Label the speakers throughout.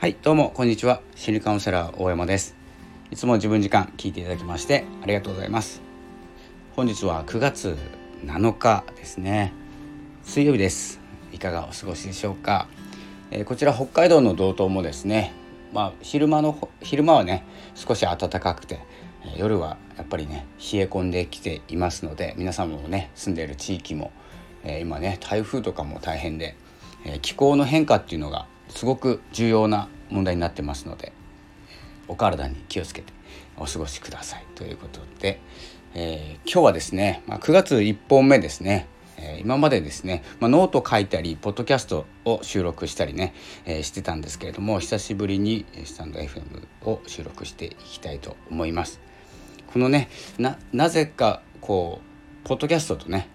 Speaker 1: はいどうもこんにちは。心理カウンセラー大山です。いつも自分時間聞いていただきましてありがとうございます。本日は9月7日ですね。水曜日です。いかがお過ごしでしょうか、えー、こちら北海道の道東もですね。まあ昼間の昼間はね少し暖かくて夜はやっぱりね冷え込んできていますので皆さんもね住んでいる地域も、えー、今ね台風とかも大変で、えー、気候の変化っていうのがすごく重要な問題になってますのでお体に気をつけてお過ごしくださいということで、えー、今日はですね、まあ、9月1本目ですね、えー、今までですね、まあ、ノート書いたりポッドキャストを収録したりね、えー、してたんですけれども久しぶりにスタンド FM を収録していきたいと思います。このねなぜかこうポッドキャストとね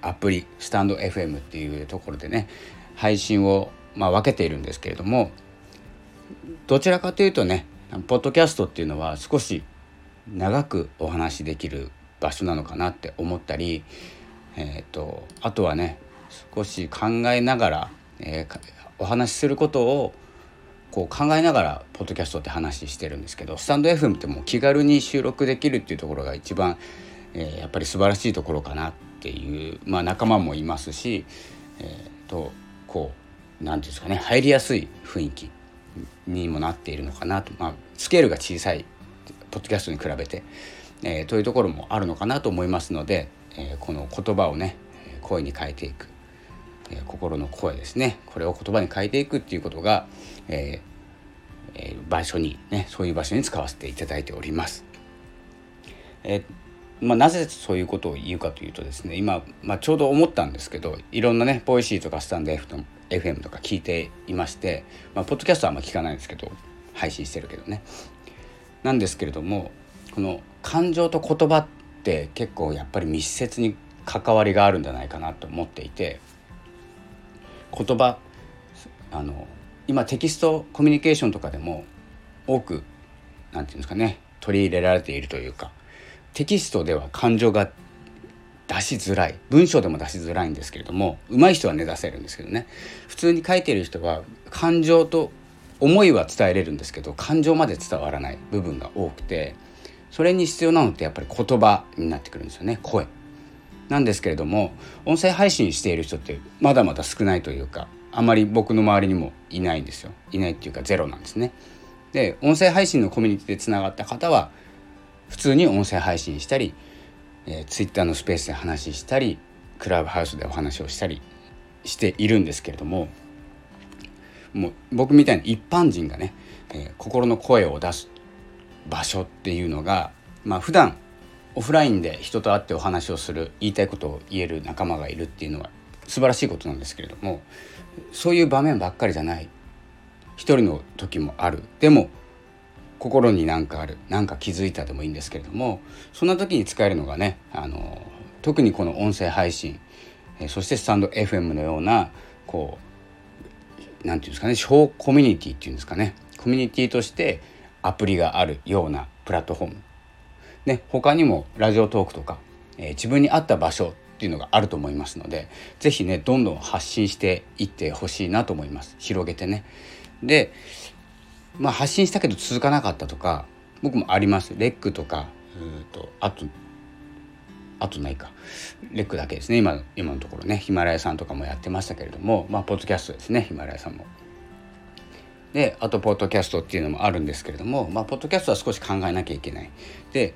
Speaker 1: アプリスタンド FM っていうところでね配信をまあ、分けているんですけれどもどちらかというとねポッドキャストっていうのは少し長くお話しできる場所なのかなって思ったり、えーと、あとはね少し考えながら、えー、お話しすることをこう考えながらポッドキャストって話してるんですけどスタンド FM ってもう気軽に収録できるっていうところが一番、えー、やっぱり素晴らしいところかなっていう、まあ、仲間もいますし、えーとこう何て言うんですかね入りやすい雰囲気にもなっているのかなと、まあ、スケールが小さいポッドキャストに比べて、えー、というところもあるのかなと思いますので、えー、この言葉をね声に変えていく、えー、心の声ですねこれを言葉に変えていくっていうことが、ええー、場所にねそういう場所に使わせていただいております。えーまあ、なぜそういうことを言うかというとですね今、まあ、ちょうど思ったんですけどいろんなねボイシーとかスタンド F と FM とか聞いていまして、まあ、ポッドキャストはあんま聞かないんですけど配信してるけどね。なんですけれどもこの感情と言葉って結構やっぱり密接に関わりがあるんじゃないかなと思っていて言葉あの今テキストコミュニケーションとかでも多く何て言うんですかね取り入れられているというかテキストでは感情が出しづらい。文章でも出しづらいんですけれども上手い人はね出せるんですけどね。普通に書いてる人は感情と思いは伝えれるんですけど感情まで伝わらない部分が多くてそれに必要なのってやっぱり言葉になってくるんですよね。声。なんですけれども音声配信している人ってまだまだ少ないというかあまり僕の周りにもいないんですよ。いないっていうかゼロなんですね。で音声配信のコミュニティでつながった方は普通に音声配信したりえー、ツイッターのスペースで話したりクラブハウスでお話をしたりしているんですけれどももう僕みたいな一般人がね、えー、心の声を出す場所っていうのがまあ普段オフラインで人と会ってお話をする言いたいことを言える仲間がいるっていうのは素晴らしいことなんですけれどもそういう場面ばっかりじゃない。一人の時もある。でも心に何かある何か気づいたでもいいんですけれどもそんな時に使えるのがねあの特にこの音声配信そしてスタンド FM のようなこう何て言うんですかね小コミュニティっていうんですかねコミュニティとしてアプリがあるようなプラットフォーム、ね、他にもラジオトークとか、えー、自分に合った場所っていうのがあると思いますので是非ねどんどん発信していってほしいなと思います広げてね。でまあ、発信したけど続かなかったとか僕もありますレックとかうとあとあとないかレックだけですね今今のところねヒマラヤさんとかもやってましたけれどもまあポッドキャストですねヒマラヤさんも。であとポッドキャストっていうのもあるんですけれどもまあポッドキャストは少し考えなきゃいけない。で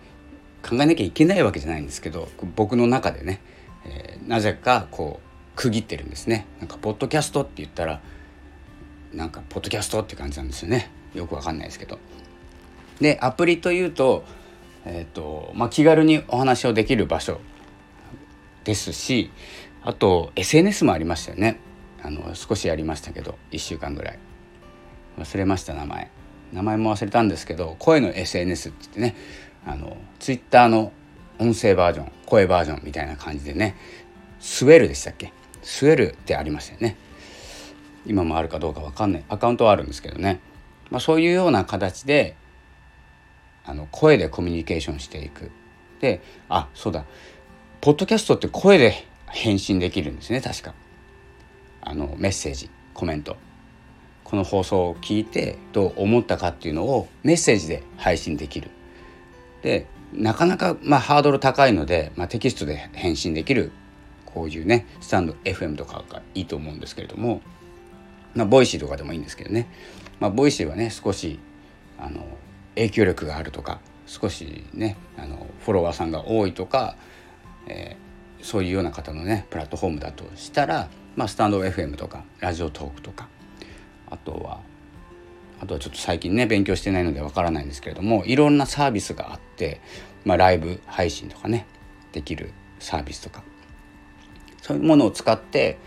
Speaker 1: 考えなきゃいけないわけじゃないんですけど僕の中でね、えー、なぜかこう区切ってるんですね。なんかポッドキャストって言ったらなんかポッドキャストって感じなんですよね。よくわかんないですけど。でアプリというと,、えーとまあ、気軽にお話をできる場所ですしあと SNS もありましたよね。あの少しやりましたけど1週間ぐらい。忘れました名前。名前も忘れたんですけど声の SNS って言ってねあの Twitter の音声バージョン声バージョンみたいな感じでねスウェルでしたっけ？スウェルってありましたよね。今もあるかどうか分かんない。アカウントはあるんですけどね。まあ、そういうような形であの声でコミュニケーションしていく。であそうだポッドキャストって声で返信できるんですね確か。あのメッセージコメントこの放送を聞いてどう思ったかっていうのをメッセージで配信できる。でなかなかまあハードル高いので、まあ、テキストで返信できるこういうねスタンド FM とかがいいと思うんですけれども、まあ、ボイシーとかでもいいんですけどね、まあ、ボイシーはね少しあの影響力があるとか少しねあのフォロワーさんが多いとか、えー、そういうような方のねプラットフォームだとしたら、まあ、スタンド FM とかラジオトークとかあとはあとはちょっと最近ね勉強してないのでわからないんですけれどもいろんなサービスがあって、まあ、ライブ配信とかねできるサービスとかそういうものを使って、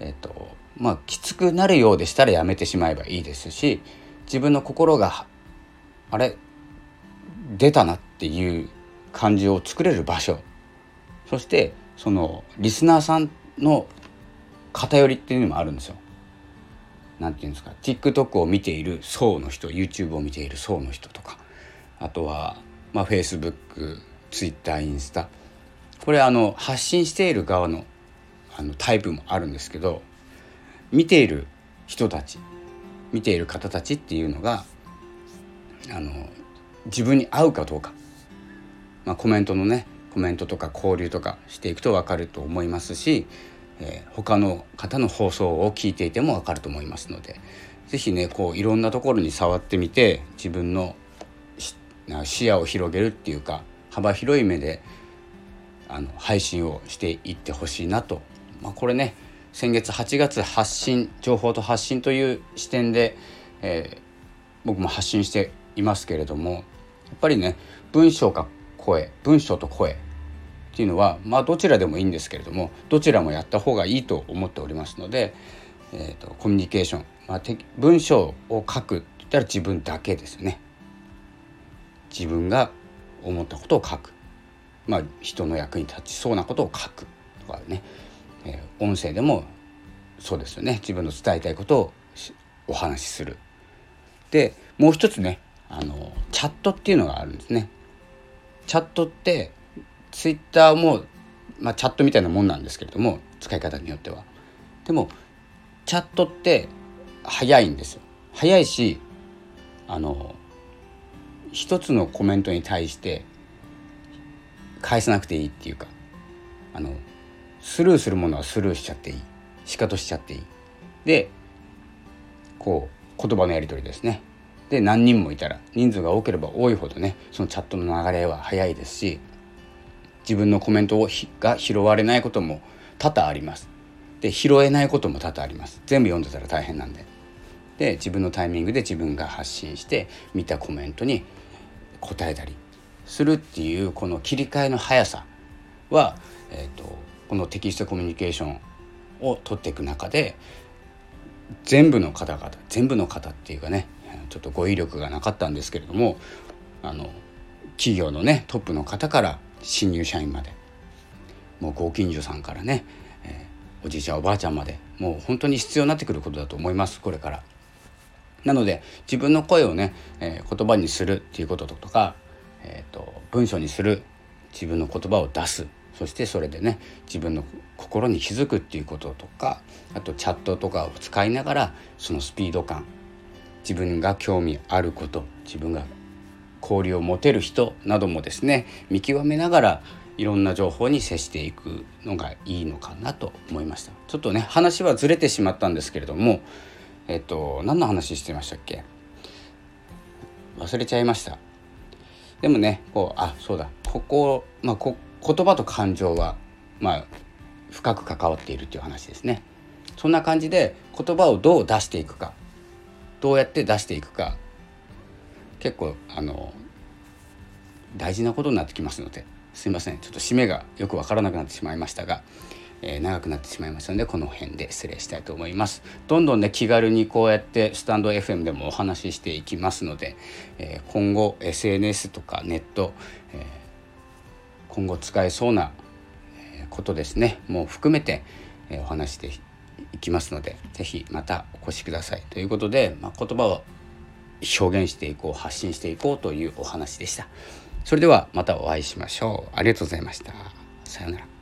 Speaker 1: えっとまあ、きつくなるようでしたらやめてしまえばいいですし自分の心があれ出たなっていう感じを作れる場所。そしてそのリスナーさんの偏りっていうのもあるんですよ。なんていうんですか。TikTok を見ている層の人 YouTube を見ている層の人とか。あとは、まあ、Facebook、Twitter、インスタこれあの発信している側のあのタイプもあるんですけど見ている人たち見ている方たちっていうのがあの自分に合うかどうか、まあ、コメントのねコメントとか交流とかしていくと分かると思いますし、えー、他の方の放送を聞いていても分かると思いますので是非ねこういろんなところに触ってみて自分の視野を広げるっていうか幅広い目であの配信をしていってほしいなと、まあ、これね先月8月発信情報と発信という視点で、えー、僕も発信していますけれどもやっぱりね文章か声文章と声っていうのはまあどちらでもいいんですけれどもどちらもやった方がいいと思っておりますので、えーと、コミュニケーション、まあ、文章を書くって言ったら自分だけですね。自分が思ったことを書く、まあ、人の役に立ちそうなことを書くとかね、えー、音声でもそうですよね自分の伝えたいことをお話しする。でもう一つねあのチャットっていうのがあるんですね。チャットってツイッターも、まあ、チャットみたいなもんなんですけれども使い方によっては。でもチャットって早いんですよ。早いしあの一つのコメントに対して返さなくていいっていうかあのスルーするものはスルーしちゃっていい。しかとしちゃっていい。でこう言葉のやり取りですね。で何人もいたら人数が多ければ多いほどねそのチャットの流れは早いですし自分のコメントをが拾われないことも多々あります。で拾えないことも多々あります。全部読んでたら大変なんで。で自分のタイミングで自分が発信して見たコメントに答えたりするっていうこの切り替えの速さは、えーと、このテキストコミュニケーションを取っていく中で全部の方々全部の方っていうかねちょっと語彙力がなかったんですけれどもあの企業のねトップの方から新入社員までもうご近所さんからね、えー、おじいちゃんおばあちゃんまでもう本当に必要になってくることだと思いますこれから。なので自分の声をね、えー、言葉にするっていうこととか、えーと、文章にする自分の言葉を出すそしてそれでね自分の心に気づくっていうこととかあとチャットとかを使いながらそのスピード感自分が興味あること自分が交流を持てる人などもですね見極めながらいろんな情報に接していくのがいいのかなと思いました。ちょっとね話はずれてしまったんですけれどもえっと何の話してましたっけ？忘れちゃいました。でもねこうあそうだ。ここ、まあ、こ言葉と感情はまあ深く関わっているっていう話ですね。そんな感じで言葉をどう出していくかどうやって出していくか結構あの大事なことになってきますのですいません。ちょっと締めがよくわからなくなってしまいましたが、えー、長くなってしまいましたのでこの辺で失礼したいと思います。どんどんね気軽にこうやってスタンド FM でもお話ししていきますので、えー、今後 SNS とかネット、えー、今後使えそうなことですねもう含めて、お話していきますので是非またお越しくださいということで、まあ、言葉を表現していこう発信していこうというお話でした。それではまたお会いしましょう。ありがとうございました。さようなら。